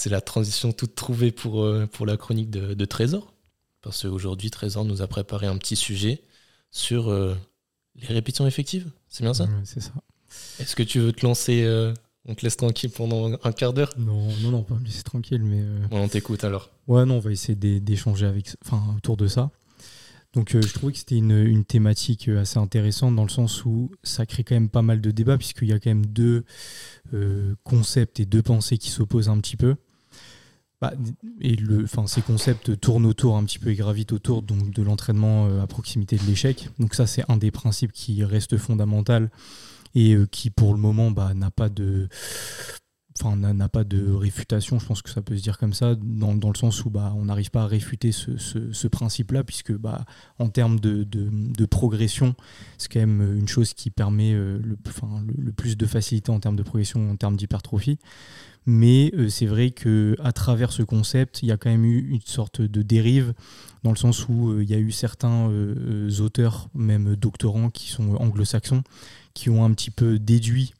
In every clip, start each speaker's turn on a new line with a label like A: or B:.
A: c'est la transition toute trouvée pour, euh, pour la chronique de, Trésor. Parce qu'aujourd'hui, Trésor nous a préparé un petit sujet sur euh, les répétitions effectives. C'est bien ça
B: C'est ça.
A: Est-ce que tu veux te lancer euh, On te laisse tranquille pendant un quart d'heure?
B: Non, non, non, pas me laisser tranquille, mais.
A: on t'écoute alors.
B: Ouais, non, on va essayer d'échanger avec, enfin, autour de ça. Donc je trouvais que c'était une, une, thématique assez intéressante dans le sens où ça crée quand même pas mal de débats puisqu'il y a quand même deux concepts et deux pensées qui s'opposent un petit peu. Bah, et le, enfin, ces concepts tournent autour un petit peu et gravitent autour donc, de l'entraînement euh, à proximité de l'échec. Donc ça, c'est un des principes qui reste fondamental et euh, qui, pour le moment, bah, n'a pas de enfin n'a pas de réfutation, je pense que ça peut se dire comme ça, dans, dans le sens où bah, on n'arrive pas à réfuter ce, ce, principe-là, puisque bah, en termes de, de, de progression, c'est quand même une chose qui permet euh, le, enfin, le, plus de facilité en termes de progression, en termes d'hypertrophie. Mais euh, c'est vrai que à travers ce concept, il y a quand même eu une sorte de dérive, dans le sens où euh, il y a eu certains auteurs, même doctorants, qui sont anglo-saxons, qui ont un petit peu déduit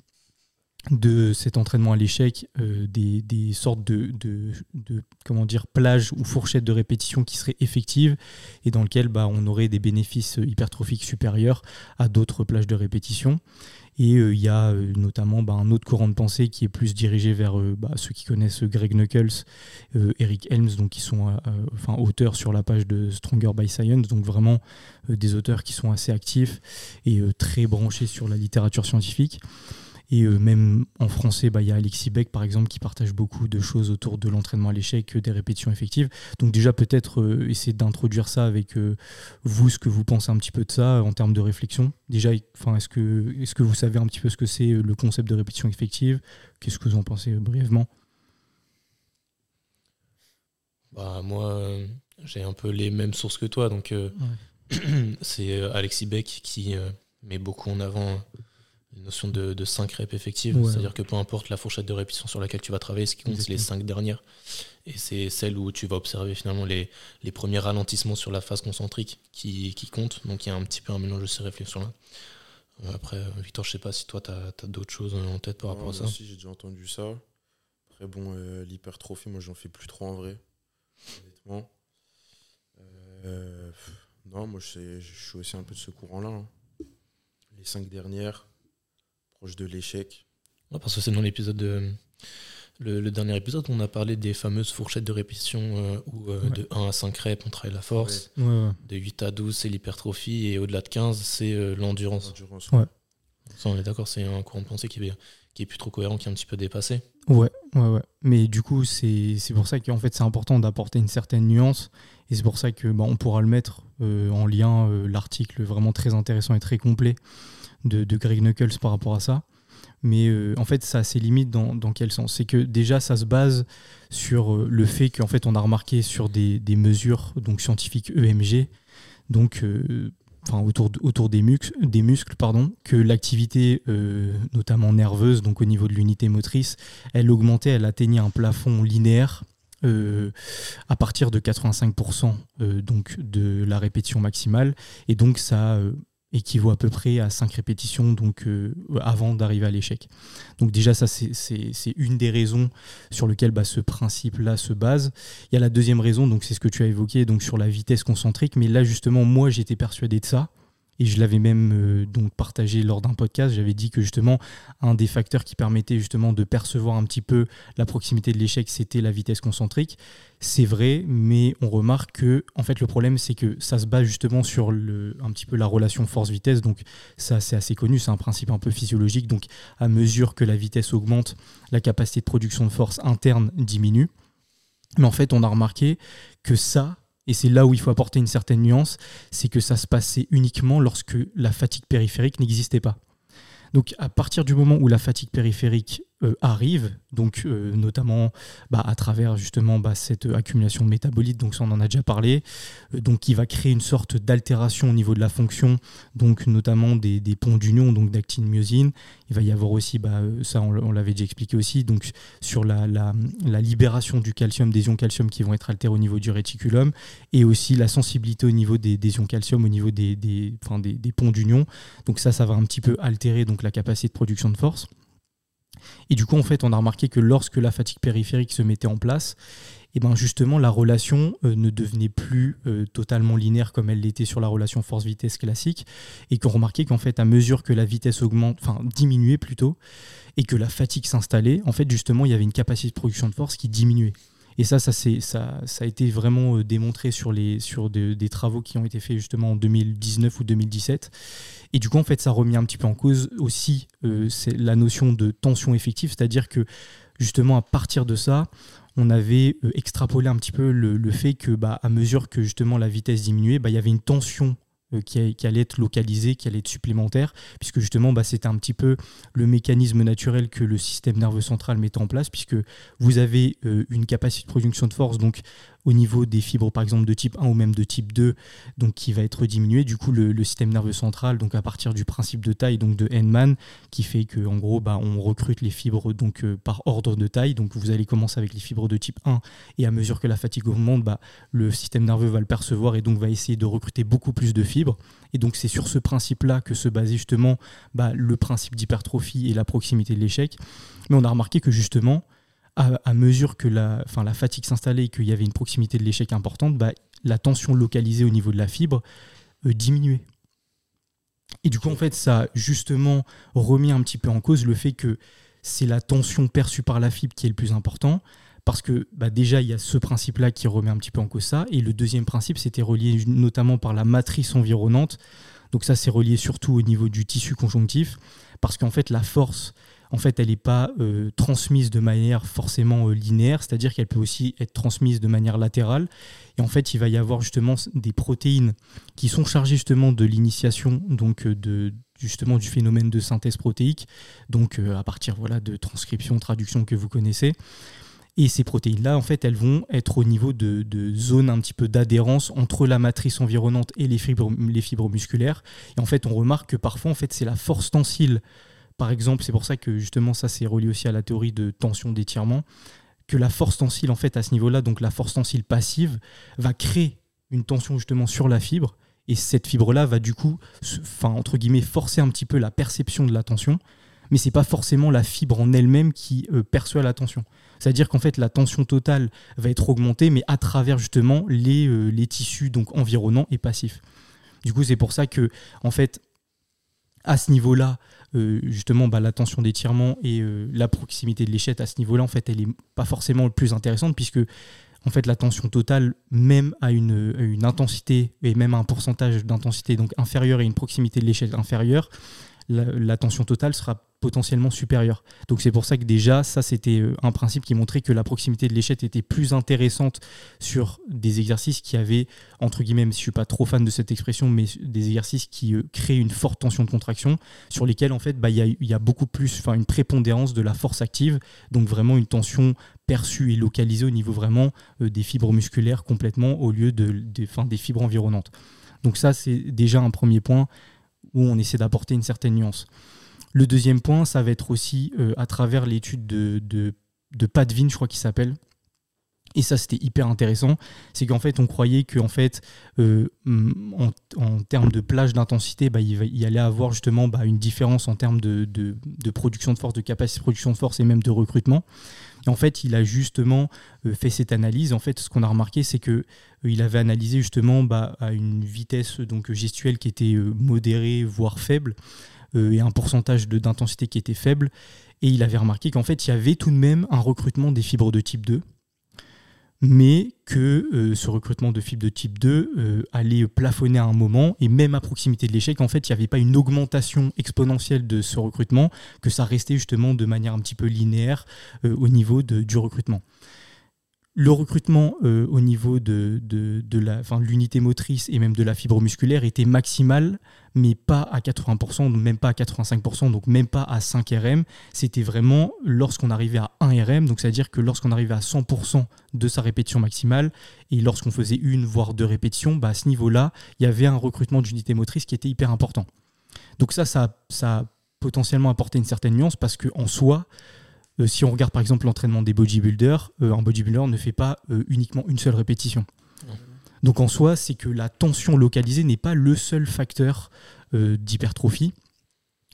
B: de cet entraînement à l'échec euh, des, sortes de, comment dire plages ou fourchettes de répétition qui seraient effectives et dans lesquelles bah, on aurait des bénéfices hypertrophiques supérieurs à d'autres plages de répétition. Et euh, il y a euh, notamment bah, un autre courant de pensée qui est plus dirigé vers bah, ceux qui connaissent Greg Knuckles, Eric Helms, donc qui sont enfin, auteurs sur la page de Stronger by Science, donc vraiment des auteurs qui sont assez actifs et très branchés sur la littérature scientifique. Et euh, même en français, bah, il y a Alexis Beck, par exemple, qui partage beaucoup de choses autour de l'entraînement à l'échec, des répétitions effectives. Donc déjà, peut-être euh, essayer d'introduire ça avec euh, vous, ce que vous pensez un petit peu de ça en termes de réflexion. Déjà, est-ce que, est que vous savez un petit peu ce que c'est le concept de répétition effective? Qu'est-ce que vous en pensez brièvement?
A: Bah, Moi, j'ai un peu les mêmes sources que toi. Donc, c'est Alexis Beck qui met beaucoup en avant une notion de, de 5 reps effectives. C'est-à-dire que peu importe la fourchette de répétition sur laquelle tu vas travailler, ce qui compte, c'est les 5 dernières. Et c'est celle où tu vas observer finalement les, les premiers ralentissements sur la phase concentrique qui, qui comptent. Donc il y a un petit peu un mélange de ces réflexions-là. Euh, après, euh, Victor, je sais pas si toi, tu as, d'autres choses en tête par rapport à ça.
C: Si, j'ai déjà entendu ça. Après, bon, euh, l'hypertrophie, moi, j'en fais plus trop en vrai, honnêtement. non, moi, je, suis aussi un peu de ce courant-là. Hein. Les cinq dernières, proche de l'échec.
A: parce que c'est dans l'épisode de. Le, dernier épisode, on a parlé des fameuses fourchettes de répétition euh, où euh, de 1 à 5 reps, on travaille la force. de 8 à 12, c'est l'hypertrophie. Et au-delà de 15, c'est euh, l'endurance. Ça, on est d'accord, c'est un courant de pensée qui est, qui est plus trop cohérent, qui est un petit peu dépassé.
B: Ouais, ouais, ouais. Mais du coup, c'est pour ça qu'en fait, c'est important d'apporter une certaine nuance. Et c'est pour ça que bah, on pourra le mettre en lien, l'article vraiment très intéressant et très complet de, Greg Knuckles par rapport à ça. Mais euh, en fait, ça a ses limites dans, quel sens? C'est que déjà, ça se base sur euh, le fait qu'en fait, on a remarqué sur des, mesures donc scientifiques EMG, donc euh, autour, autour des, muscles, des muscles, pardon, que l'activité, notamment nerveuse, donc au niveau de l'unité motrice, elle augmentait, elle atteignait un plafond linéaire à partir de 85% donc de la répétition maximale. Et donc ça équivaut à peu près à 5 répétitions donc, euh, avant d'arriver à l'échec. Donc déjà, ça, c'est une des raisons sur lesquelles bah, ce principe-là se base. Il y a la deuxième raison, donc c'est ce que tu as évoqué, donc sur la vitesse concentrique, mais là, justement, moi, j'étais persuadé de ça et je l'avais même euh, donc partagé lors d'un podcast. J'avais dit que justement un des facteurs qui permettait justement de percevoir un petit peu la proximité de l'échec, c'était la vitesse concentrique. C'est vrai, mais on remarque que en fait le problème c'est que ça se base justement sur le, un petit peu la relation force-vitesse. Donc ça c'est assez connu, c'est un principe un peu physiologique. Donc à mesure que la vitesse augmente, la capacité de production de force interne diminue. Mais en fait on a remarqué que ça, et c'est là où il faut apporter une certaine nuance, c'est que ça se passait uniquement lorsque la fatigue périphérique n'existait pas. Donc à partir du moment où la fatigue périphérique euh, arrive, donc euh, notamment bah, à travers justement bah, cette accumulation de métabolites, donc ça on en a déjà parlé, euh, donc qui va créer une sorte d'altération au niveau de la fonction, donc notamment des, ponts d'union, donc d'actine myosine. Il va y avoir aussi, bah, ça on, l'avait déjà expliqué aussi, donc sur la, libération du calcium, des ions calcium qui vont être altérés au niveau du réticulum, et aussi la sensibilité au niveau des, ions calcium, au niveau des, des, des ponts d'union. Donc ça, ça va un petit peu altérer donc la capacité de production de force. Et du coup, en fait, on a remarqué que lorsque la fatigue périphérique se mettait en place, et ben justement la relation euh, ne devenait plus euh, totalement linéaire comme elle l'était sur la relation force-vitesse classique et qu'on remarquait qu'en fait à mesure que la vitesse augmente, enfin diminuait plutôt, et que la fatigue s'installait, en fait justement il y avait une capacité de production de force qui diminuait. Et ça, ça, ça, ça a été vraiment euh, démontré sur, les, sur des travaux qui ont été faits justement en 2019 ou 2017. Et du coup, en fait, ça remet un petit peu en cause aussi c'est la notion de tension effective, c'est-à-dire que justement à partir de ça, on avait euh, extrapolé un petit peu le, fait que, bah, à mesure que justement la vitesse diminuait, bah, il y avait une tension euh, qui, allait être localisée, qui allait être supplémentaire, puisque justement bah, c'était un petit peu le mécanisme naturel que le système nerveux central mettait en place, puisque vous avez euh, une capacité de production de force, donc au niveau des fibres par exemple de type 1 ou même de type 2, donc qui va être diminué. Du coup, le, système nerveux central, donc à partir du principe de taille, donc de Henman, qui fait que en gros, bah, on recrute les fibres donc euh, par ordre de taille. Donc vous allez commencer avec les fibres de type 1 et à mesure que la fatigue augmente, bah, le système nerveux va le percevoir et donc va essayer de recruter beaucoup plus de fibres. Et donc c'est sur ce principe-là que se basait justement bah, le principe d'hypertrophie et la proximité de l'échec. Mais on a remarqué que justement, à, mesure que la, la fatigue s'installait et qu'il y avait une proximité de l'échec importante, bah, la tension localisée au niveau de la fibre euh, diminuait. Et du coup, en fait, ça a justement remis un petit peu en cause le fait que c'est la tension perçue par la fibre qui est le plus important. Parce que bah, déjà, il y a ce principe-là qui remet un petit peu en cause ça. Et le deuxième principe, c'était relié notamment par la matrice environnante. Donc ça, c'est relié surtout au niveau du tissu conjonctif. Parce qu'en fait, la force en fait, elle n'est pas euh, transmise de manière forcément euh, linéaire, c'est-à-dire qu'elle peut aussi être transmise de manière latérale. Et en fait, il va y avoir justement des protéines qui sont chargées justement de l'initiation, donc euh, de, justement du phénomène de synthèse protéique, donc à partir voilà, de transcription, traduction que vous connaissez. Et ces protéines-là, en fait, elles vont être au niveau de, zones un petit peu d'adhérence entre la matrice environnante et les fibres, les fibres musculaires. Et en fait, on remarque que parfois, en fait, c'est la force tensile par exemple, c'est pour ça que justement ça c'est relié aussi à la théorie de tension d'étirement, que la force tensile en fait à ce niveau-là, donc la force tensile passive, va créer une tension justement sur la fibre et cette fibre-là va du coup, enfin entre guillemets, forcer un petit peu la perception de la tension, mais c'est pas forcément la fibre en elle-même qui euh, perçoit la tension. C'est-à-dire qu'en fait la tension totale va être augmentée, mais à travers justement les, euh, les tissus donc environnants et passifs. Du coup, c'est pour ça que en fait à ce niveau-là, justement bah, la tension d'étirement et euh, la proximité de l'échette à ce niveau-là, en fait, elle n'est pas forcément le plus intéressante puisque en fait la tension totale, même à une, une intensité et même à un pourcentage d'intensité donc inférieur et une proximité de l'échelle inférieure, la, tension totale sera potentiellement supérieure. Donc c'est pour ça que déjà, ça c'était euh, un principe qui montrait que la proximité de l'échette était plus intéressante sur des exercices qui avaient, entre guillemets, je suis pas trop fan de cette expression, mais des exercices qui euh, créent une forte tension de contraction, sur lesquels en fait bah, il y, y, a beaucoup plus, enfin une prépondérance de la force active, donc vraiment une tension perçue et localisée au niveau vraiment euh, des fibres musculaires complètement au lieu de, des fibres environnantes. Donc ça c'est déjà un premier point où on essaie d'apporter une certaine nuance. Le deuxième point, ça va être aussi euh, à travers l'étude de, de, Padvin, je crois qu'il s'appelle. Et ça, c'était hyper intéressant. C'est qu'en fait, on croyait qu'en fait, euh, en, termes de plage d'intensité, bah, il, allait avoir justement bah, une différence en termes de, production de force, de capacité de production de force et même de recrutement. En fait, il a justement euh, fait cette analyse. En fait, ce qu'on a remarqué, c'est que euh, il avait analysé justement bah, à une vitesse donc gestuelle qui était euh, modérée, voire faible, et un pourcentage d'intensité qui était faible. Et il avait remarqué qu'en fait, il y avait tout de même un recrutement des fibres de type 2 mais que euh, ce recrutement de fibres de type 2 euh, allait plafonner à un moment, et même à proximité de l'échec, en fait, il n'y avait pas une augmentation exponentielle de ce recrutement, que ça restait justement de manière un petit peu linéaire euh, au niveau du recrutement le recrutement euh, au niveau de, de, la, l'unité motrice et même de la fibre musculaire était maximal, mais pas à 80%, même pas à 85%, donc même pas à 5 RM. C'était vraiment lorsqu'on arrivait à 1 RM, donc c'est-à-dire que lorsqu'on arrivait à 100% de sa répétition maximale, et lorsqu'on faisait une voire deux répétitions, bah, à ce niveau-là, il y avait un recrutement d'unité motrice qui était hyper important. Donc ça, ça, ça a potentiellement apporté une certaine nuance parce qu'en soi, euh, si on regarde par exemple l'entraînement des bodybuilders, euh, un bodybuilder ne fait pas euh, uniquement une seule répétition. Donc en soi, c'est que la tension localisée n'est pas le seul facteur d'hypertrophie.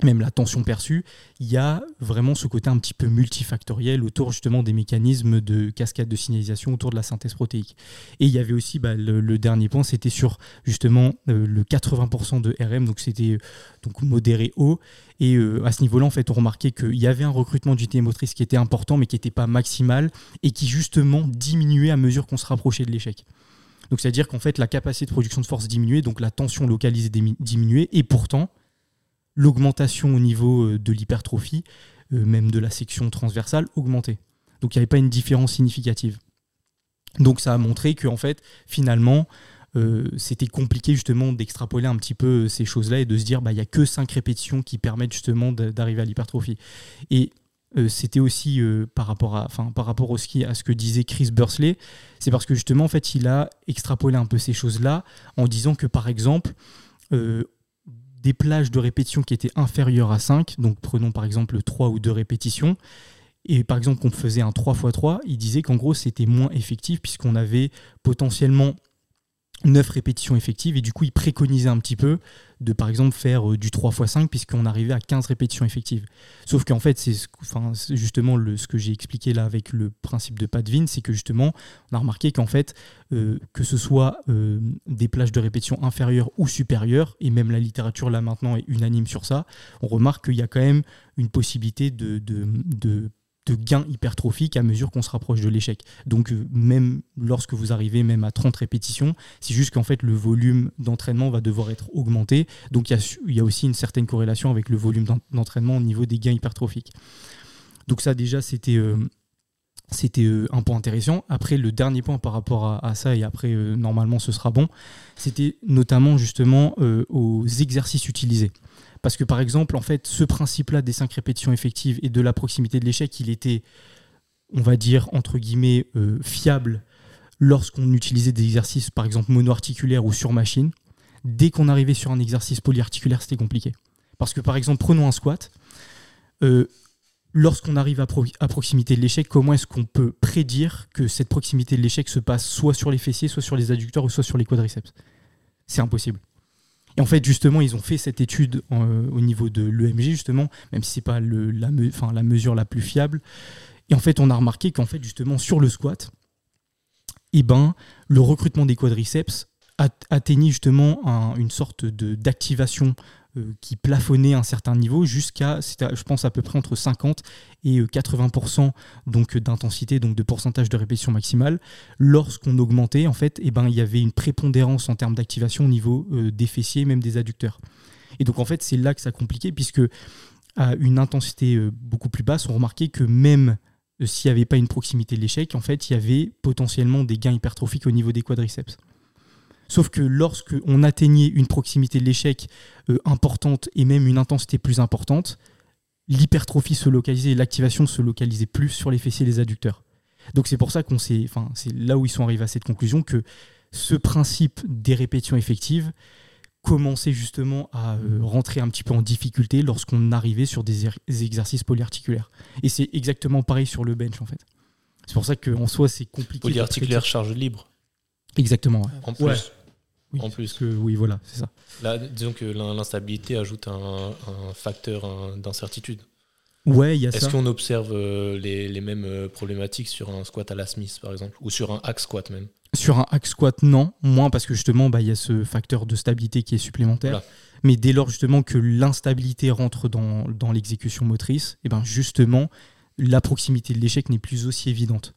B: Même la tension perçue, il y a vraiment ce côté un petit peu multifactoriel autour justement des mécanismes de cascade de signalisation autour de la synthèse protéique. Et il y avait aussi bah, le, dernier point, c'était sur justement euh, le 80% de RM, donc c'était euh, modéré haut. Et euh, à ce niveau-là, en fait, on remarquait qu'il y avait un recrutement d'unité motrice qui était important, mais qui n'était pas maximal et qui justement diminuait à mesure qu'on se rapprochait de l'échec. Donc c'est-à-dire qu'en fait, la capacité de production de force diminuait, donc la tension localisée diminuait, et pourtant, l'augmentation au niveau euh, de l'hypertrophie, euh, même de la section transversale, augmentait. Donc il n'y avait pas une différence significative. Donc ça a montré que en fait, finalement, euh, c'était compliqué justement d'extrapoler un petit peu ces choses-là et de se dire bah n'y a que 5 répétitions qui permettent justement d'arriver à l'hypertrophie. Et c'était aussi par rapport à ce que disait Chris Bursley, c'est parce que justement en fait il a extrapolé un peu ces choses-là en disant que par exemple des plages de répétition qui étaient inférieures à 5, donc prenons par exemple 3 ou 2 répétitions, et par exemple qu'on faisait un 3x3, il disait qu'en gros c'était moins effectif puisqu'on avait potentiellement 9 répétitions effectives et du coup il préconisait un petit peu de par exemple faire euh, du 3 x 5 puisqu'on arrivait à 15 répétitions effectives. Sauf qu'en fait c'est justement ce que j'ai expliqué là avec le principe de Padvin, c'est que justement on a remarqué qu'en fait euh, que ce soit euh, des plages de répétition inférieures ou supérieures, et même la littérature là maintenant est unanime sur ça, on remarque qu'il y a quand même une possibilité de de gains hypertrophiques à mesure qu'on se rapproche de l'échec. Donc euh, même lorsque vous arrivez même à 30 répétitions, c'est juste qu'en fait le volume d'entraînement va devoir être augmenté. Donc il y, a aussi une certaine corrélation avec le volume d'entraînement au niveau des gains hypertrophiques. Donc ça déjà c'était euh, euh, un point intéressant. Après, le dernier point par rapport à, ça, et après, normalement, ce sera bon, c'était notamment justement aux exercices utilisés. Parce que par exemple, en fait, ce principe-là des cinq répétitions effectives et de la proximité de l'échec, il était, on va dire, entre guillemets, euh, fiable lorsqu'on utilisait des exercices, par exemple, monoarticulaires ou sur machine. Dès qu'on arrivait sur un exercice polyarticulaire, c'était compliqué. Parce que par exemple, prenons un squat. Euh, lorsqu'on arrive à, à, proximité de l'échec, comment est-ce qu'on peut prédire que cette proximité de l'échec se passe soit sur les fessiers, soit sur les adducteurs ou soit sur les quadriceps? C'est impossible. Et en fait, justement, ils ont fait cette étude euh, au niveau de l'EMG, justement, même si ce n'est pas la, mesure la plus fiable. Et en fait, on a remarqué qu'en fait, justement, sur le squat, eh ben, le recrutement des quadriceps atteignait justement une sorte d'activation qui plafonnait un certain niveau jusqu'à, je pense, à peu près entre 50 et 80% euh, donc d'intensité, donc de pourcentage de répétition maximale. Lorsqu'on augmentait, en fait, eh ben, il y avait une prépondérance en termes d'activation au niveau euh, des fessiers, même des adducteurs. Et donc, en fait, c'est là que ça compliquait, puisque à une intensité beaucoup plus basse, on remarquait que même s'il n'y avait pas une proximité de l'échec, en fait, il y avait potentiellement des gains hypertrophiques au niveau des quadriceps. Sauf que lorsque on atteignait une proximité de l'échec euh, importante et même une intensité plus importante, l'hypertrophie se localisait et l'activation se localisait plus sur les fessiers et les adducteurs. Donc c'est pour ça qu'on s'est, enfin c'est là où ils sont arrivés à cette conclusion que ce principe des répétitions effectives commençait justement à euh, rentrer un petit peu en difficulté lorsqu'on arrivait sur des, er-, exercices polyarticulaires. Et c'est exactement pareil sur le bench en fait. C'est pour ça qu'en soi c'est compliqué.
A: Polyarticulaire charge libre.
B: Exactement.
A: En plus. En plus.
B: Que, oui, voilà, c'est ça.
A: Là, disons que l'instabilité ajoute un, facteur d'incertitude.
B: Ouais, il y a
A: ça. Est-ce qu'on observe euh, les, mêmes euh, problématiques sur un squat à la Smith, par exemple, ou sur un hack squat même?
B: Sur un hack squat, non. Moins parce que justement, bah, il y a ce facteur de stabilité qui est supplémentaire. Mais dès lors justement que l'instabilité rentre dans, dans l'exécution motrice, et eh ben justement, la proximité de l'échec n'est plus aussi évidente.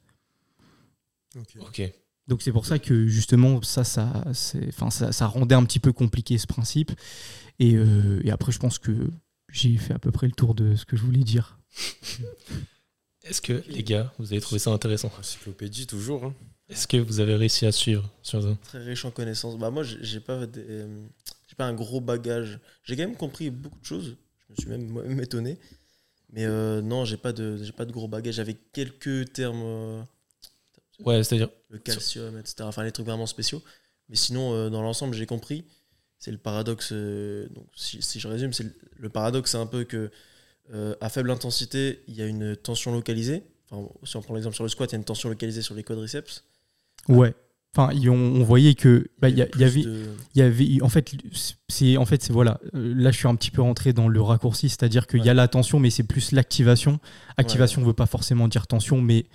A: Ok.
B: Donc c'est pour ça que justement ça ça, enfin, ça, ça, rendait un petit peu compliqué ce principe. Et, euh, et après je pense que j'ai fait à peu près le tour de ce que je voulais dire.
A: Est-ce que les gars, vous avez trouvé ça intéressant?
C: Encyclopédie toujours. Hein.
A: Est-ce que vous avez réussi à suivre sur ça?
D: Très riche en connaissances. Bah moi j'ai pas j'ai pas un gros bagage. J'ai quand même compris beaucoup de choses. Je me suis même, même étonné. Mais euh, non, j'ai pas de j'ai pas de gros bagage. J'avais quelques termes.
A: Ouais, c'est-à-dire.
D: Le calcium, etc. Enfin, les trucs vraiment spéciaux. Mais sinon, euh, dans l'ensemble, j'ai compris. C'est le paradoxe. Euh, donc, si, je résume, c'est le, paradoxe, c'est un peu que euh, à faible intensité, il y a une tension localisée. Enfin, si on prend l'exemple sur le squat, il y a une tension localisée sur les quadriceps.
B: Ouais. Enfin, on, voyait que bah, il y, avait, il y avait, en fait, c'est en fait, c'est voilà. Euh, là, je suis un petit peu rentré dans le raccourci, c'est-à-dire qu'il y a la tension, mais c'est plus l'activation. Activation ne veut pas forcément dire tension, mais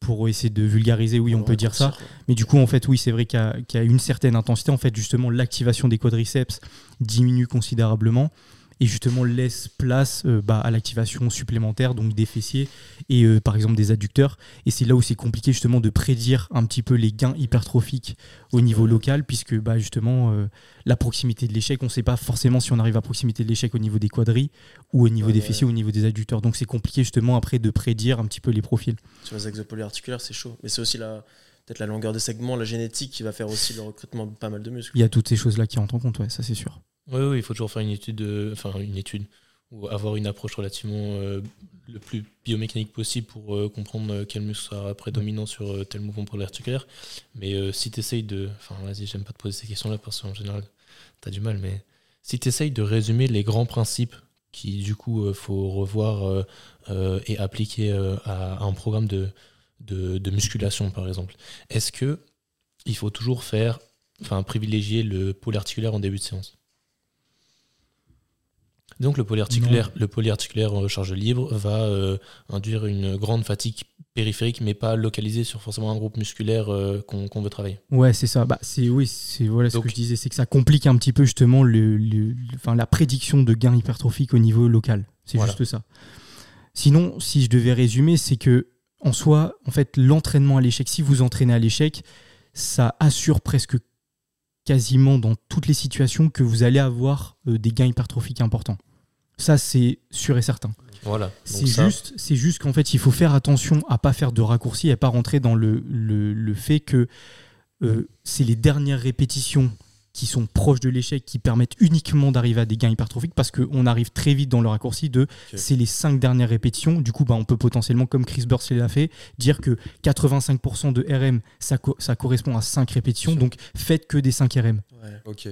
B: pour essayer de vulgariser, oui, on peut dire ça. Mais du coup, en fait, oui, c'est vrai qu'il y, y, a une certaine intensité. En fait, justement, l'activation des quadriceps diminue considérablement et justement laisse place euh, bah, à l'activation supplémentaire donc des fessiers et euh, par exemple des adducteurs. Et c'est là où c'est compliqué justement de prédire un petit peu les gains hypertrophiques au niveau local puisque bah, justement euh, la proximité de l'échec on ne sait pas forcément si on arrive à proximité de l'échec au niveau des quadris ou au niveau des fessiers ou au niveau des adducteurs. Donc c'est compliqué justement après de prédire un petit peu les profils.
D: Sur les axes articulaires c'est chaud. Mais c'est aussi la peut-être la longueur des segments, la génétique qui va faire aussi le recrutement de pas mal de muscles.
B: Il y a toutes ces choses-là qui entrent en compte, ouais, ça c'est sûr.
A: Oui, il faut toujours faire une étude, enfin une étude, ou avoir une approche relativement euh, le plus biomécanique possible pour euh, comprendre euh, quel muscle sera prédominant sur tel mouvement pour l'articulaire. Mais si tu essayes de. Enfin, vas-y, j'aime pas te poser ces questions-là parce qu'en général, tu as du mal, mais si tu essayes de résumer les grands principes qui, du coup, faut revoir et appliquer à, un programme de, de, de musculation, par exemple, est-ce que il faut toujours faire, enfin, privilégier le pôle articulaire en début de séance? Donc le polyarticulaire, le polyarticulaire en recharge libre va euh, induire une grande fatigue périphérique, mais pas localisée sur forcément un groupe musculaire euh, qu'on veut travailler.
B: Ouais, c'est ça. Bah, c'est oui, c'est voilà ce que je disais, c'est que ça complique un petit peu justement le, la prédiction de gains hypertrophiques au niveau local. C'est juste ça. Sinon, si je devais résumer, c'est que en soi, en fait, l'entraînement à l'échec, si vous entraînez à l'échec, ça assure presque quasiment dans toutes les situations que vous allez avoir euh, des gains hypertrophiques importants. Ça, c'est sûr et certain.
A: Voilà.
B: C'est juste, c'est juste qu'en fait, il faut faire attention à pas faire de raccourcis et à pas rentrer dans le, le, fait que euh, c'est les dernières répétitions qui sont proches de l'échec qui permettent uniquement d'arriver à des gains hypertrophiques parce qu'on arrive très vite dans le raccourci de c'est les cinq dernières répétitions. Du coup, bah, on peut potentiellement, comme Chris Burst l'a fait, dire que 85% de RM, ça, ça correspond à 5 répétitions. Donc, faites que des 5 RM.
C: Ok.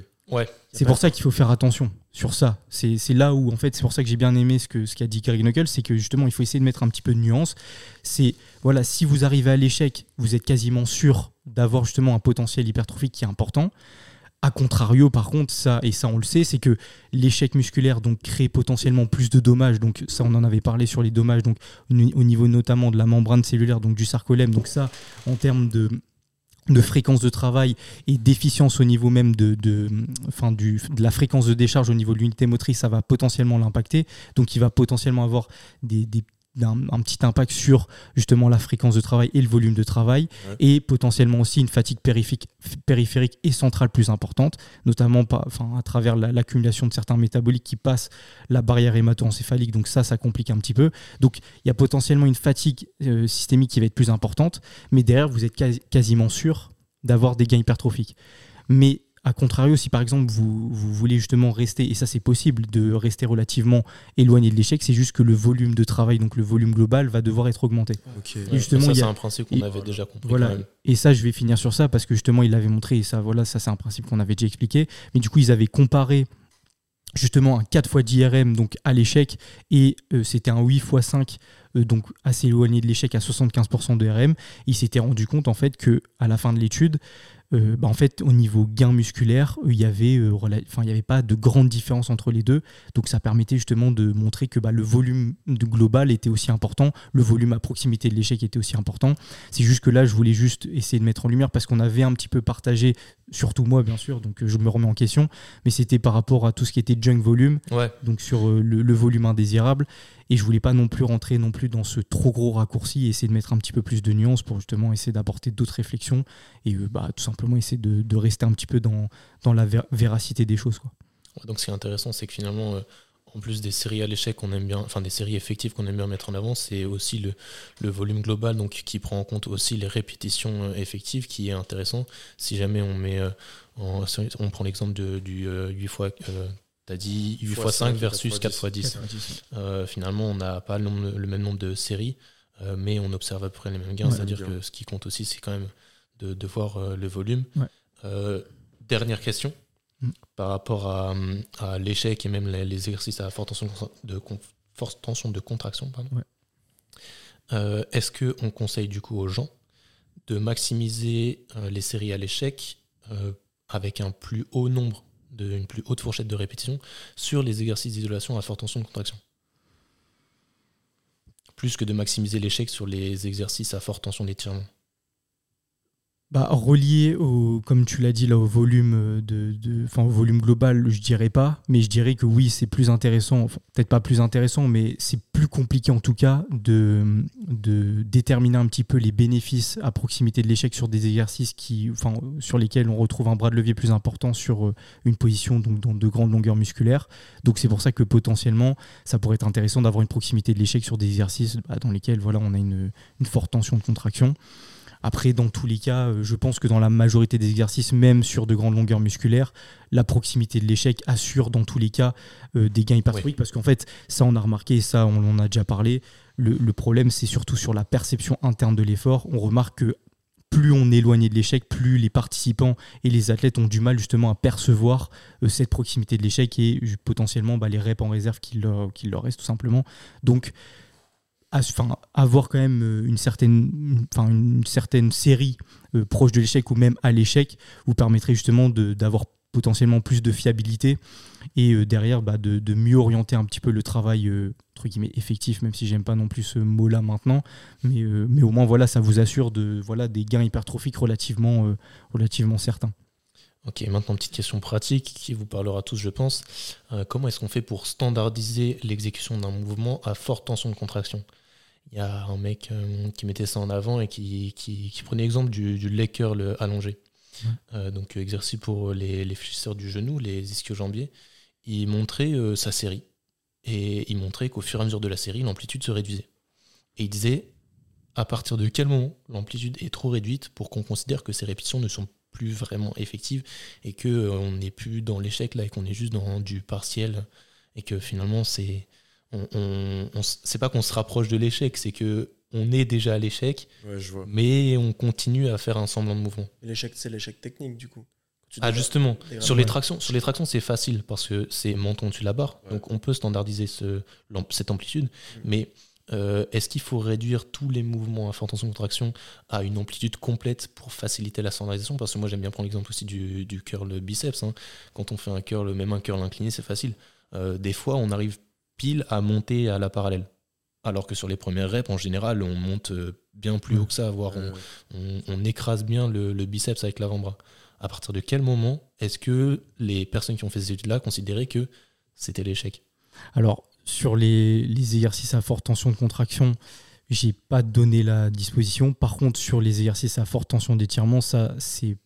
B: C'est pour ça qu'il faut faire attention sur ça. C'est là où, en fait, c'est pour ça que j'ai bien aimé ce qu'a dit Greg Knuckles, c'est que justement, il faut essayer de mettre un petit peu de nuance. C'est, voilà, si vous arrivez à l'échec, vous êtes quasiment sûr d'avoir justement un potentiel hypertrophique qui est important. A contrario, par contre, ça, et ça on le sait, c'est que l'échec musculaire donc, crée potentiellement plus de dommages. Donc ça, on en avait parlé sur les dommages donc, au niveau notamment de la membrane cellulaire, donc du sarcolème. Donc ça, en termes de, de fréquence de travail et d'efficience au niveau même de, de, enfin du, de la fréquence de décharge au niveau de l'unité motrice, ça va potentiellement l'impacter. Donc il va potentiellement avoir des, des un, petit impact sur justement la fréquence de travail et le volume de travail, et potentiellement aussi une fatigue périphérique, périphérique et centrale plus importante, notamment enfin, à travers l'accumulation de certains métaboliques qui passent la barrière hémato-encéphalique. Donc ça, ça complique un petit peu. Donc il y a potentiellement une fatigue euh, systémique qui va être plus importante, mais derrière, vous êtes quasiment sûr d'avoir des gains hypertrophiques. Mais a contrario, si par exemple vous, voulez justement rester, et ça c'est possible de rester relativement éloigné de l'échec, c'est juste que le volume de travail, donc le volume global, va devoir être augmenté.
A: justement, ça, c'est un principe qu'on avait déjà compris.
B: Voilà. Et ça, je vais finir sur ça parce que justement, il l'avait montré, et ça, voilà, ça c'est un principe qu'on avait déjà expliqué. Mais du coup, ils avaient comparé justement un 4 fois d'IRM donc à l'échec et euh, c'était un 8 x 5 donc assez éloigné de l'échec à 75% de RM. Il s'était rendu compte en fait que à la fin de l'étude, euh, bah, en fait, au niveau gain musculaire, il y avait, euh, y avait pas de grande différence entre les deux. Donc, ça permettait justement de montrer que bah, le volume global était aussi important, le volume à proximité de l'échec était aussi important. C'est juste que là, je voulais juste essayer de mettre en lumière parce qu'on avait un petit peu partagé, surtout moi, bien sûr, donc je me remets en question, mais c'était par rapport à tout ce qui était junk volume, donc sur euh, le, volume indésirable. Et je voulais pas non plus rentrer non plus dans ce trop gros raccourci et essayer de mettre un petit peu plus de nuances pour justement essayer d'apporter d'autres réflexions et euh, bah, tout simplement essayer de, rester un petit peu dans, dans la véracité des choses.
A: Donc ce qui est intéressant, c'est que finalement, euh, en plus des séries à l'échec qu'on aime bien, enfin des séries effectives qu'on aime bien mettre en avant, c'est aussi le, volume global, donc qui prend en compte aussi les répétitions euh, effectives, qui est intéressant. Si jamais on met, on prend l'exemple du 8 fois tu as dit 8 x 5 versus 4 x 10. finalement, on n'a pas le, même nombre de séries, euh, mais on observe à peu près les mêmes gains. C'est-à-dire que ce qui compte aussi, c'est quand même de, voir euh, le volume. Euh, dernière question. Mm. Par rapport à, l'échec et même les, exercices à forte tension de, forte tension de contraction, Est-ce qu'on conseille du coup aux gens de maximiser les séries à l'échec avec un plus haut nombre, de, une plus haute fourchette de répétition sur les exercices d'isolation à forte tension de contraction. Plus que de maximiser l'échec sur les exercices à forte tension d'étirement.
B: Bah, relié au, comme tu l'as dit là, au volume de, volume global, je dirais pas, mais je dirais que oui, c'est plus intéressant, peut-être pas plus intéressant, mais c'est plus compliqué en tout cas de, déterminer un petit peu les bénéfices à proximité de l'échec sur des exercices qui, sur lesquels on retrouve un bras de levier plus important sur euh, une position dans de grandes longueurs musculaires. Donc c'est pour ça que potentiellement, ça pourrait être intéressant d'avoir une proximité de l'échec sur des exercices bah, dans lesquels voilà, on a une forte tension de contraction. Après, dans tous les cas, euh, je pense que dans la majorité des exercices, même sur de grandes longueurs musculaires, la proximité de l'échec assure dans tous les cas euh, des gains hypertrophiques parce qu'en fait, ça on a remarqué, ça on en a déjà parlé, le, problème c'est surtout sur la perception interne de l'effort. On remarque que plus on est éloigné de l'échec, plus les participants et les athlètes ont du mal justement à percevoir euh, cette proximité de l'échec et potentiellement bah, les reps en réserve qu'il leur, leur reste tout simplement. Donc avoir quand même euh, une certaine, enfin, une certaine série euh, proche de l'échec ou même à l'échec vous permettrait justement d'avoir potentiellement plus de fiabilité et euh, derrière bah, de, mieux orienter un petit peu le travail effectif même si j'aime pas non plus ce mot là maintenant. Mais, mais au moins voilà ça vous assure de voilà des gains hypertrophiques relativement relativement certains
A: Ok, maintenant petite question pratique qui vous parlera tous, je pense. comment est-ce qu'on fait pour standardiser l'exécution d'un mouvement à forte tension de contraction? Il y a un mec euh, qui mettait ça en avant et qui, qui, prenait l'exemple du, du leg curl allongé. Euh, donc exercice pour les, les fléchisseurs du genou, les ischio-jambiers. Il montrait euh, sa série et il montrait qu'au fur et à mesure de la série, l'amplitude se réduisait. Et il disait à partir de quel moment l'amplitude est trop réduite pour qu'on considère que ces répétitions ne sont plus vraiment effectives et qu'on n'est plus dans l'échec là et qu'on est juste dans du partiel et que finalement c'est on, c'est pas qu'on se rapproche de l'échec, c'est que on est déjà à l'échec, mais on continue à faire un semblant de mouvement.
D: L'échec, c'est l'échec technique du coup.
A: Ah justement, sur les tractions, sur les tractions c'est facile parce que c'est menton tu la barre, donc on peut standardiser ce, cette amplitude. Mm. Mais euh, est-ce qu'il faut réduire tous les mouvements à forte tension contraction à une amplitude complète pour faciliter la standardisation Parce que moi j'aime bien prendre l'exemple aussi du, du curl biceps. Hein. Quand on fait un curl, même un curl incliné, c'est facile. Euh, des fois, on arrive pile à monter à la parallèle. Alors que sur les premières reps, en général, on monte euh, bien plus haut que ça, voire on, écrase bien le, biceps avec l'avant-bras. À partir de quel moment est-ce que les personnes qui ont fait ces études-là considéraient que c'était l'échec?
B: Alors, sur les, exercices à forte tension de contraction, j'ai pas donné la disposition. Par contre, sur les exercices à forte tension d'étirement, ça, c'est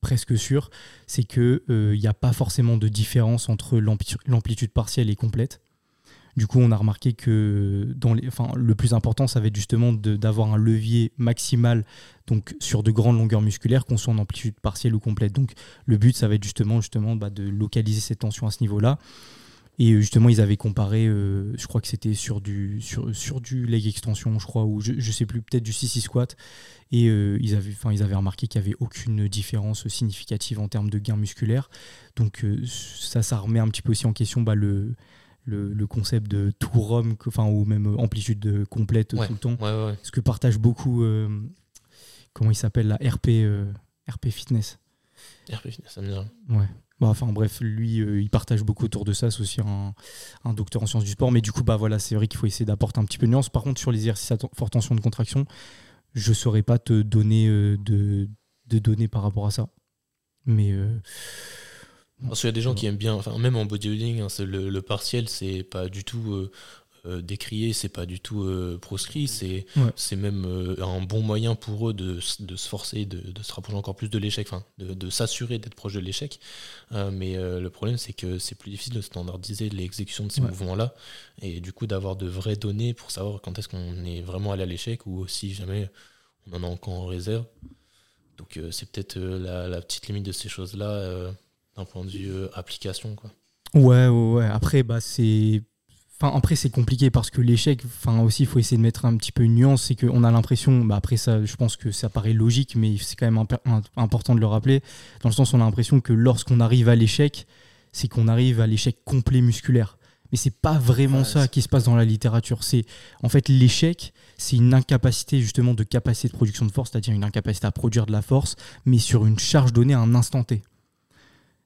B: presque sûr. C'est qu'il n'y euh, a pas forcément de différence entre l'amplitude partielle et complète. Du coup, on a remarqué que dans les, enfin, le plus important, ça va être justement d'avoir un levier maximal donc sur de grandes longueurs musculaires, qu'on soit en amplitude partielle ou complète. Donc, le but, ça va être justement, justement bah, de localiser cette tension à ce niveau-là. Et euh, justement, ils avaient comparé, euh, je crois que c'était sur du, sur, sur, du leg extension, je crois, ou je, ne sais plus, peut-être du 6 squat. Et euh, ils, avaient, ils avaient remarqué qu'il n'y avait aucune différence significative en termes de gains musculaires. Donc ça, ça remet un petit peu aussi en question bah, le, le, concept de tout ROM, enfin, ou même amplitude complète tout le temps. Ce que partage beaucoup, comment il s'appelle, la RP, RP Fitness.
A: RP Fitness, ça me dit
B: Ouais. Bah, enfin bref, lui, euh, il partage beaucoup autour de ça. C'est aussi un, docteur en sciences du sport. Mais du coup, bah voilà, c'est vrai qu'il faut essayer d'apporter un petit peu de nuance. Par contre, sur les exercices à forte tension de contraction, je ne saurais pas te donner de, de, données par rapport à ça. Mais
A: parce qu'il y a des gens qui aiment bien, enfin, même en bodybuilding, hein, le, le, partiel, c'est pas du tout euh, euh, décrié, c'est pas du tout euh, proscrit, c'est même un bon moyen pour eux de, de se forcer, de, de, se rapprocher encore plus de l'échec, enfin, de, de s'assurer d'être proche de l'échec. mais le problème, c'est que c'est plus difficile de standardiser l'exécution de ces mouvements-là, et du coup d'avoir de vraies données pour savoir quand est-ce qu'on est vraiment allé à l'échec ou si jamais on en a encore en réserve. Donc c'est peut-être la, la, petite limite de ces choses-là d'un point de vue euh, application. Quoi.
B: Ouais, ouais, Après, bah, c'est. Enfin, après, c'est compliqué parce que l'échec, enfin, aussi, il faut essayer de mettre un petit peu une nuance. C'est qu'on a l'impression, bah, après, ça, je pense que ça paraît logique, mais c'est quand même important de le rappeler. Dans le sens, on a l'impression que lorsqu'on arrive à l'échec, c'est qu'on arrive à l'échec complet musculaire. Mais c'est pas vraiment ça qui se passe dans la littérature. C'est en fait l'échec, c'est une incapacité justement de capacité de production de force, c'est-à-dire une incapacité à produire de la force, mais sur une charge donnée à un instant T.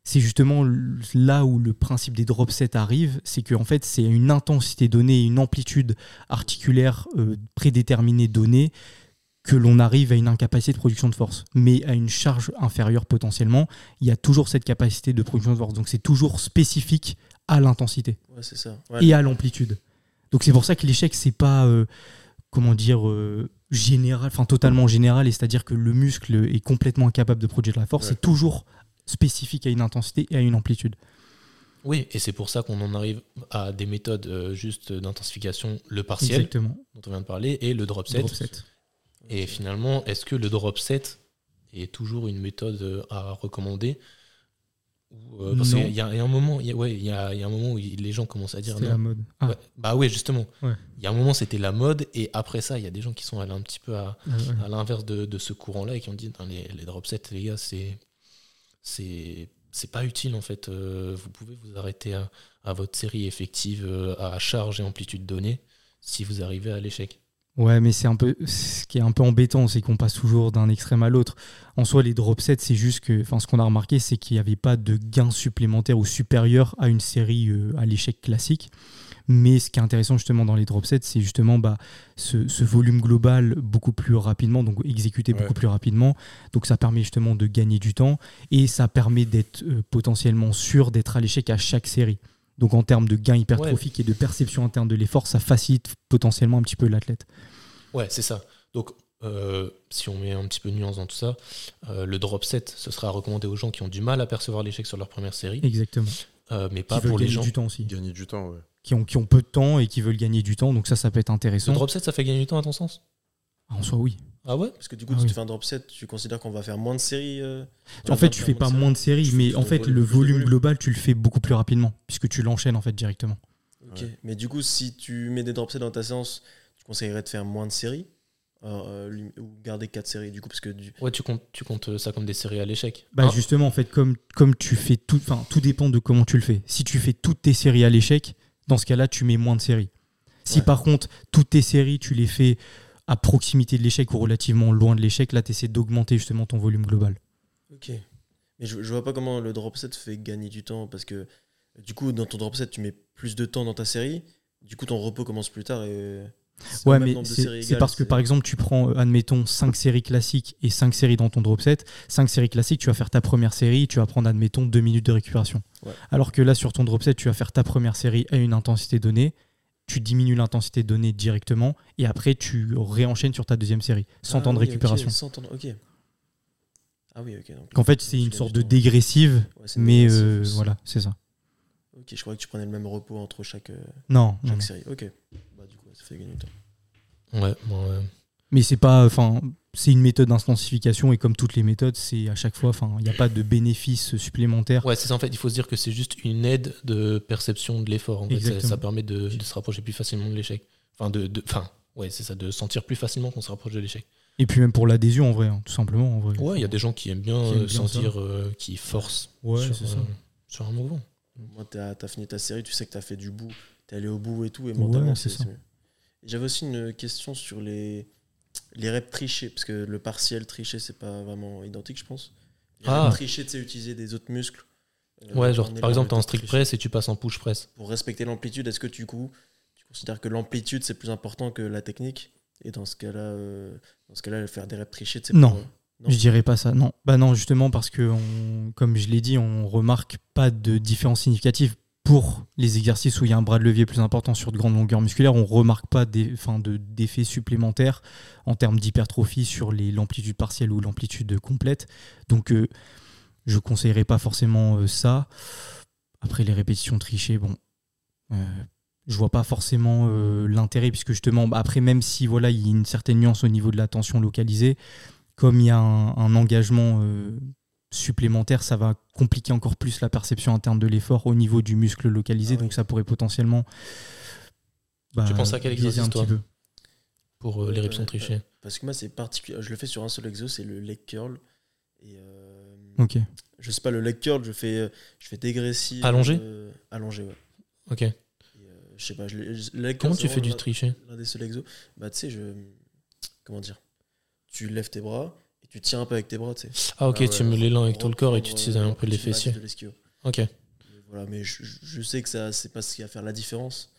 B: C'est justement là où le principe des drop sets arrive, c'est qu'en fait c'est une intensité donnée, une amplitude articulaire euh, prédéterminée donnée que l'on arrive à une incapacité de production de force. Mais à une charge inférieure potentiellement, il y a toujours cette capacité de production de force. Donc c'est toujours spécifique à l'intensité et à l'amplitude. Donc c'est pour ça que l'échec, c'est pas, euh, comment dire, euh, général, enfin totalement général, et c'est-à-dire que le muscle est complètement incapable de produire de la force. C'est toujours spécifique à une intensité et à une amplitude.
A: Oui, et c'est pour ça qu'on en arrive à des méthodes euh, juste d'intensification, le partiel, dont on vient de parler, et le drop set. Drop set. Et finalement, est-ce que le drop set est toujours une méthode euh, à recommander euh, parce qu'il y, a un moment, il y, a, un moment où les gens commencent à dire
B: c'est la mode.
A: Ah. Bah oui, justement. Il y a un moment, c'était la mode, et après ça, il y a des gens qui sont allés un petit peu à, l'inverse de, ce courant-là et qui ont dit les, les drop sets, les gars, c'est c'est pas utile en fait. Euh, vous pouvez vous arrêter à, votre série effective à charge et amplitude donnée si vous arrivez à l'échec.
B: Ouais, mais c'est un peu ce qui est un peu embêtant, c'est qu'on passe toujours d'un extrême à l'autre. En soi, les drop sets, c'est juste que, ce qu'on a remarqué, c'est qu'il n'y avait pas de gain supplémentaire ou supérieur à une série euh, à l'échec classique. Mais ce qui est intéressant justement dans les drop sets, c'est justement bah, ce, volume global beaucoup plus rapidement, donc exécuté beaucoup plus rapidement. Donc ça permet justement de gagner du temps et ça permet d'être euh, potentiellement sûr d'être à l'échec à chaque série. Donc en termes de gain hypertrophique et de perception interne de l'effort, ça facilite potentiellement un petit peu l'athlète.
A: Ouais, c'est ça. Donc euh, si on met un petit peu de nuance dans tout ça, euh, le drop set, ce sera recommandé aux gens qui ont du mal à percevoir l'échec sur leur première série.
B: Exactement.
A: Euh, mais pas pour les gens.
B: du temps aussi.
C: Gagner du temps, ouais.
B: Qui ont, qui ont peu de temps et qui veulent gagner du temps, donc ça, ça peut être intéressant.
A: Le drop set, ça fait gagner du temps à ton sens?
B: Ah, En soi, oui.
A: Ah ouais?
D: Parce que du coup, ah tu fais un drop set, tu considères qu'on va faire moins de séries euh,
B: En fait, tu fais pas moins de séries, mais en fait, le volume, global, tu le fais beaucoup plus rapidement, puisque tu l'enchaînes en fait directement.
D: Ok, mais du coup, si tu mets des drop sets dans ta séance, tu conseillerais de faire moins de séries euh, ou garder 4 séries du coup parce que du...
A: ouais tu comptes tu comptes ça comme des séries à l'échec.
B: Bah hein justement en fait comme comme tu fais tout enfin tout dépend de comment tu le fais. Si tu fais toutes tes séries à l'échec dans ce cas-là tu mets moins de séries si par contre toutes tes séries tu les fais à proximité de l'échec ou relativement loin de l'échec, là, tu essaies d'augmenter justement ton volume global.
D: Ok. Mais je, je vois pas comment le drop set fait gagner du temps parce que du coup, dans ton drop set, tu mets plus de temps dans ta série. Du coup, ton repos commence plus tard et.
B: Ouais, mais c'est parce que par exemple, tu prends, euh, admettons, 5 séries classiques et 5 séries dans ton drop set. 5 séries classiques, tu vas faire ta première série, tu vas prendre, admettons, 2 minutes de récupération. Alors que là, sur ton drop set, tu vas faire ta première série à une intensité donnée tu diminues l'intensité donnée directement et après tu réenchaînes sur ta deuxième série sans ah temps de récupération.
D: ok. Ah oui, ok.
B: en fait, c'est une sorte de dégressive, mais euh, voilà, c'est ça.
D: Ok, je croyais que tu prenais le même repos entre chaque, euh,
B: non,
D: chaque série. Ok. Bah, du fait gagner du temps.
A: Ouais, bon, ouais.
B: Mais c'est pas. Enfin, c'est une méthode d'intensification et comme toutes les méthodes, c'est à chaque fois, enfin, il n'y a pas de bénéfice supplémentaire.
A: Ouais, c'est ça. En fait, il faut se dire que c'est juste une aide de perception de l'effort. En fait, ça, permet de, se rapprocher plus facilement de l'échec. Enfin, de, enfin, ouais, c'est ça, de sentir plus facilement qu'on se rapproche de l'échec.
B: Et puis même pour l'adhésion en vrai, hein, tout simplement. En vrai.
A: Ouais, il y a des gens qui aiment bien, euh, sentir, euh, qui forcent
B: ouais,
A: sur,
B: ça. Euh,
A: sur, un mouvement.
D: Moi, tu as, fini ta série, tu sais que tu as fait du bout, tu es allé au bout et tout, et mentalement, c'est ça. J'avais aussi une question sur les les reps trichés, parce que le partiel triché, c'est pas vraiment identique, je pense. Les ah. reps trichés, c'est utiliser des autres muscles.
A: Euh, ouais, genre par exemple, tu es en strict press et tu passes en push press.
D: Pour respecter l'amplitude, est-ce que du coup, tu considères que l'amplitude c'est plus important que la technique? Et dans ce cas-là, euh, dans ce cas-là, faire des reps trichés, c'est
B: non. non. Je dirais pas ça. Non, bah non, justement parce que, comme je l'ai dit, on remarque pas de différence significative pour les exercices où il y a un bras de levier plus important sur de grandes longueurs musculaires, on ne remarque pas d'effets supplémentaires en termes d'hypertrophie sur l'amplitude partielle ou l'amplitude complète. Donc, euh, je ne conseillerais pas forcément euh, ça. Après, les répétitions trichées, bon, euh, je vois pas forcément l'intérêt, puisque justement, bah, après, même si voilà, il y a une certaine nuance au niveau de la tension localisée, comme il y a un engagement supplémentaire, ça va compliquer encore plus la perception interne de l'effort au niveau du muscle localisé. Ah donc ça pourrait potentiellement.
A: Bah, tu penses à quel exercice toi pour euh, les répétitions trichées
D: Parce que moi, c'est particulier. Je le fais sur un seul exo, c'est le leg curl. Et euh,
B: ok.
D: Je sais pas, le leg curl, je fais, je fais dégressif.
A: Allongé
D: Allongé, ouais.
A: Ok.
D: Je sais pas. Je,
A: Comment tu fais du tricher
D: L'un des seuls exos. Bah, tu sais, je. Comment dire Tu lèves tes bras tu tiens un peu avec tes bras, tu sais.
A: Ah, ok, ah tu mets l'élan avec tout le corps et tu utilises un peu les fessiers. Ok.
D: voilà, mais je, je, sais que ça, c'est pas ce qui va faire la différence.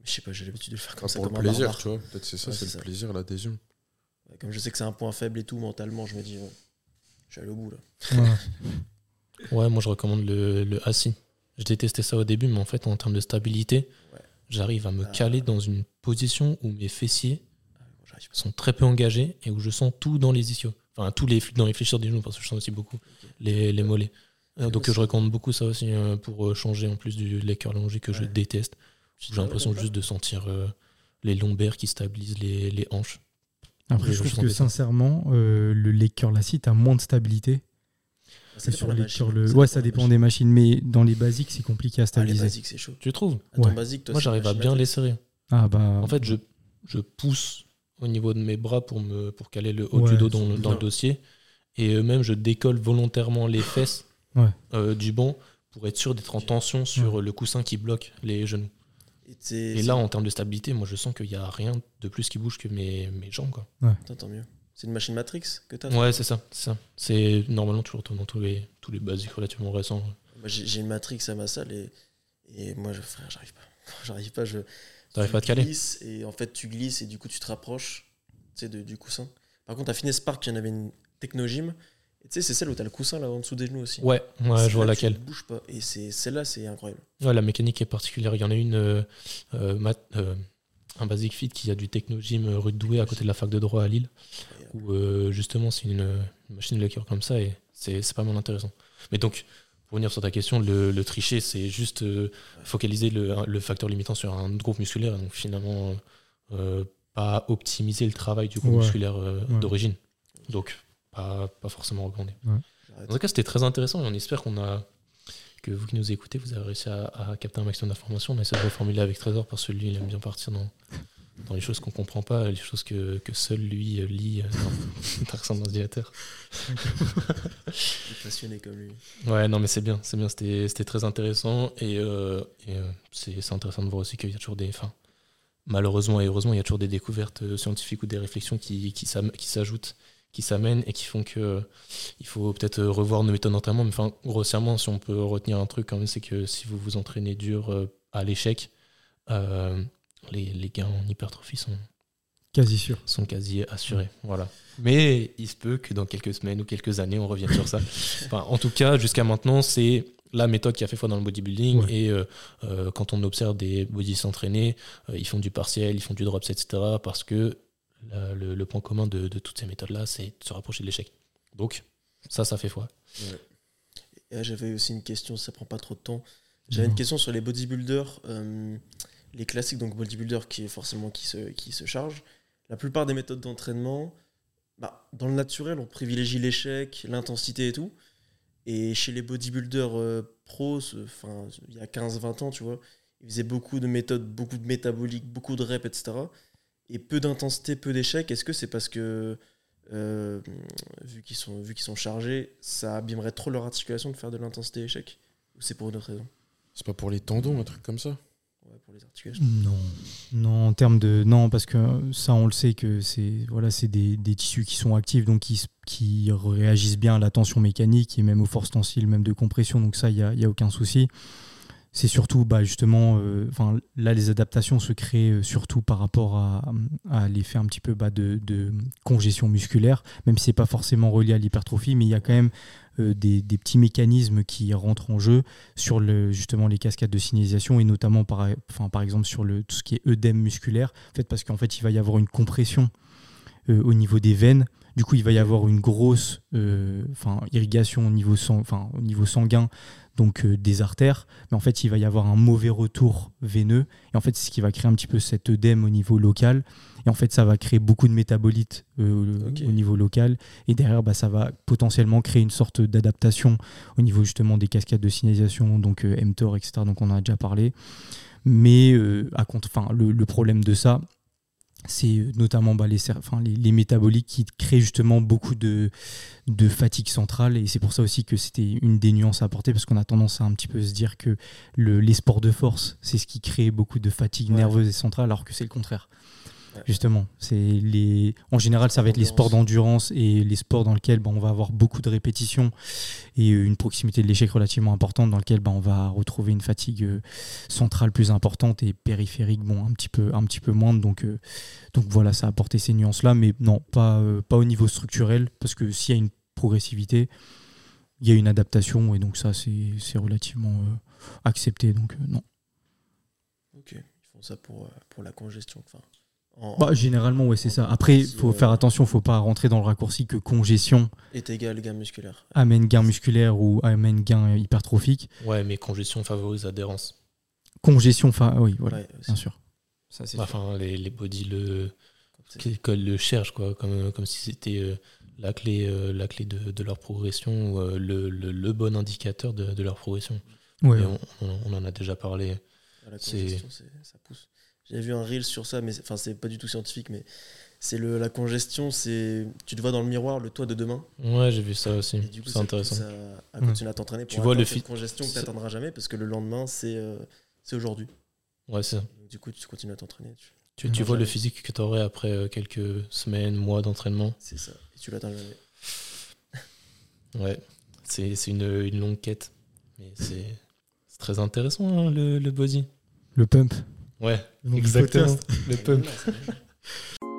D: Mais je sais pas, j'ai l'habitude de le faire comme ça.
C: Pour
D: le
C: plaisir, tu vois. Peut-être c'est ça, c'est le plaisir, l'adhésion.
D: Comme je sais que c'est un point faible et tout, mentalement, je me dis, je suis allé au bout là.
A: Ouais, ouais moi je recommande le, le assis. Je détestais ça au début, mais en fait, en termes de stabilité, j'arrive à me ah. caler dans une position où mes fessiers ah, sont très peu engagés et où je sens tout dans les ischios. Enfin, tous les, dans les fléchisseurs des genoux, parce que je sens aussi beaucoup les, les mollets. Euh, donc, je recommande beaucoup ça aussi euh, pour euh, changer en plus du leg curl que je déteste. J'ai l'impression juste de sentir les lombaires qui stabilisent les, les hanches.
B: Après, je trouve que sincèrement, le leg curl a moins de stabilité c'est sur les le... Ouais, ça dépend des machines, mais dans les basiques, c'est compliqué à stabiliser. Ah, les
D: basiques, c'est chaud.
A: Tu trouves
D: basique,
A: Moi, j'arrive à bien les serrer.
B: Ah, bah...
A: En fait, je, je pousse au niveau de mes bras pour, me, pour caler le haut du dos dans, dans le dossier. Et même, je décolle volontairement les fesses euh, du banc pour être sûr d'être en tension sur le coussin qui bloque les genoux. Et, là, en termes de stabilité, moi, je sens qu'il n'y a rien de plus qui bouge que mes, mes jambes. Quoi.
D: Tant mieux. C'est une machine Matrix que tu as
A: Ouais, c'est ça. C'est C'est normalement toujours dans tous les, tous les basiques relativement récents.
D: J'ai une Matrix à ma salle et, et moi, je, frère, j'arrive pas. J'arrive pas. Je,
A: T'arrives pas à te caler
D: Et en fait, tu glisses et du coup, tu te rapproches de, du coussin. Par contre, à Finesse Park, il y en avait une Technogym. Tu sais, c'est celle où tu as le coussin là en dessous des genoux aussi.
A: Ouais, ouais je vois laquelle.
D: bouge pas. Et celle-là, c'est incroyable.
A: Ouais, la mécanique est particulière. Il y en a une. Euh, euh, euh un Basic Fit qui a du Technogym rue de Douai à côté de la fac de droit à Lille, où euh, justement c'est une, machine de lecture comme ça et c'est pas mal intéressant. Mais donc, pour revenir sur ta question, le, tricher, c'est juste euh, focaliser le, facteur limitant sur un groupe musculaire, donc finalement pas optimiser le travail du groupe musculaire d'origine. Donc, pas, pas forcément recommander. En tout cas, c'était très intéressant et on espère qu'on a que vous qui nous écoutez, vous avez réussi à, capter un maximum d'informations. On essaie de reformuler avec Trésor parce que lui, il aime bien partir dans, dans les choses qu'on comprend pas, les choses que, que seul lui euh, lit euh, dans son ordinateur.
D: passionné comme lui.
A: Ouais, non, mais c'est bien, c'est bien, c'était très intéressant et, euh, et c'est intéressant de voir aussi qu'il y a toujours des. Malheureusement et heureusement, il y a toujours des découvertes scientifiques ou des réflexions qui, qui s'ajoutent qui s'amènent et qui font que il faut peut-être revoir nos méthodes d'entraînement. Mais enfin, grossièrement, si on peut retenir un truc quand même, c'est que si vous vous entraînez dur à l'échec, les, les gains en hypertrophie sont
B: quasi sûrs.
A: Sont quasi assurés. Voilà. Mais il se peut que dans quelques semaines ou quelques années, on revienne sur ça. Enfin, en tout cas, jusqu'à maintenant, c'est la méthode qui a fait foi dans le bodybuilding. Et euh, euh, quand on observe des bodys s'entraîner, euh, ils font du partiel, ils font du drops, etc. Parce que le, point commun de, toutes ces méthodes-là, c'est de se rapprocher de l'échec. Donc, ça, ça fait foi.
D: J'avais aussi une question, ça prend pas trop de temps. J'avais une question sur les bodybuilders les classiques, donc bodybuilder qui forcément qui se, qui charge, la plupart des méthodes d'entraînement, bah, dans le naturel, on privilégie l'échec, l'intensité et tout. Et chez les bodybuilders euh, pros, enfin, il y a 15-20 ans, tu vois, ils faisaient beaucoup de méthodes, beaucoup de métaboliques, beaucoup de reps, etc. Et peu d'intensité, peu d'échecs. Est-ce que c'est parce que, euh, vu qu'ils sont, vu qu'ils sont chargés, ça abîmerait trop leur articulation de faire de l'intensité échec Ou c'est pour une autre raison?
C: C'est pas pour les tendons, un truc comme ça?
D: Pour les articulations
B: Non, non en termes de non parce que ça on le sait que c'est voilà des, des, tissus qui sont actifs donc qui, qui réagissent bien à la tension mécanique et même aux forces tensiles même de compression donc ça il y a, y a, aucun souci. C'est surtout bah, justement euh, là les adaptations se créent euh, surtout par rapport à, l'effet un petit peu bah, de, congestion musculaire même si c'est pas forcément relié à l'hypertrophie mais il y a quand même euh, des, petits mécanismes qui rentrent en jeu sur justement les cascades de signalisation et notamment par, par exemple sur le, tout ce qui est œdème musculaire, en fait, parce qu'en fait il va y avoir une compression au niveau des veines. Du coup, il va y avoir une grosse irrigation au niveau, enfin, au niveau sanguin donc des artères, mais en fait il va y avoir un mauvais retour veineux, et en fait c'est ce qui va créer un petit peu cet œdème au niveau local, et en fait, ça va créer beaucoup de métabolites euh, au niveau local. Et derrière, bah, ça va potentiellement créer une sorte d'adaptation au niveau justement des cascades de signalisation, donc euh, mTOR, etc. Donc on en a déjà parlé. Mais euh, à enfin, le, problème de ça, c'est notamment bah, les, les, métaboliques qui créent justement beaucoup de, de fatigue centrale et c'est pour ça aussi que c'était une des nuances à apporter parce qu'on a tendance à un petit peu se dire que le, les sports de force c'est ce qui crée beaucoup de fatigue nerveuse et centrale alors que c'est le contraire. Justement, c'est les. En général, ça va être les sports d'endurance et les sports dans lesquels bah, on va avoir beaucoup de répétitions et une proximité de l'échec relativement importante, dans lequel bah, on va retrouver une fatigue euh, centrale plus importante et périphérique, bon, un petit peu, un petit peu moindre. Donc, euh, donc voilà, ça a apporté ces nuances-là, mais non, pas, euh, pas au niveau structurel, parce que s'il y a une progressivité, il y a une adaptation et donc ça, c'est relativement accepté. Donc non.
D: Ok, ils font ça pour, pour la congestion. Enfin
B: bah, généralement, ouais, c'est ça. Après, il faut faire attention, il faut pas rentrer dans le raccourci que congestion
D: est égal gain musculaire.
B: Amène gain musculaire ou amène gain hypertrophique.
A: Ouais, mais congestion favorise adhérence.
B: Congestion, enfin, oui, voilà, bien sûr.
A: Ça, enfin, les, les body le, le cherchent, quoi, comme, comme si c'était euh, la clé, euh, la clé de, de, leur progression ou euh, le, le, le, bon indicateur de, de leur progression. Ouais. On, on, en a déjà parlé.
D: La congestion, ça pousse. J'avais vu un reel sur ça, mais enfin c'est pas du tout scientifique, mais c'est le la congestion, c'est tu te vois dans le miroir le toit de demain.
A: Ouais, j'ai vu ça aussi. C'est intéressant.
D: Ça, à continuer à t'entraîner pour tu vois le cette congestion que tu n'atteindras jamais parce que le lendemain c'est euh, c'est aujourd'hui.
A: Ouais, c'est ça.
D: Du coup, tu continues à t'entraîner.
A: Tu, tu, vois le physique que tu aurais après euh, quelques semaines, mois d'entraînement.
D: C'est ça. Et tu l'atteins jamais.
A: ouais, c'est une, une, longue quête. Mais c'est très intéressant hein, le, le body.
B: Le pump.
A: Ouais, exactement. Le pump.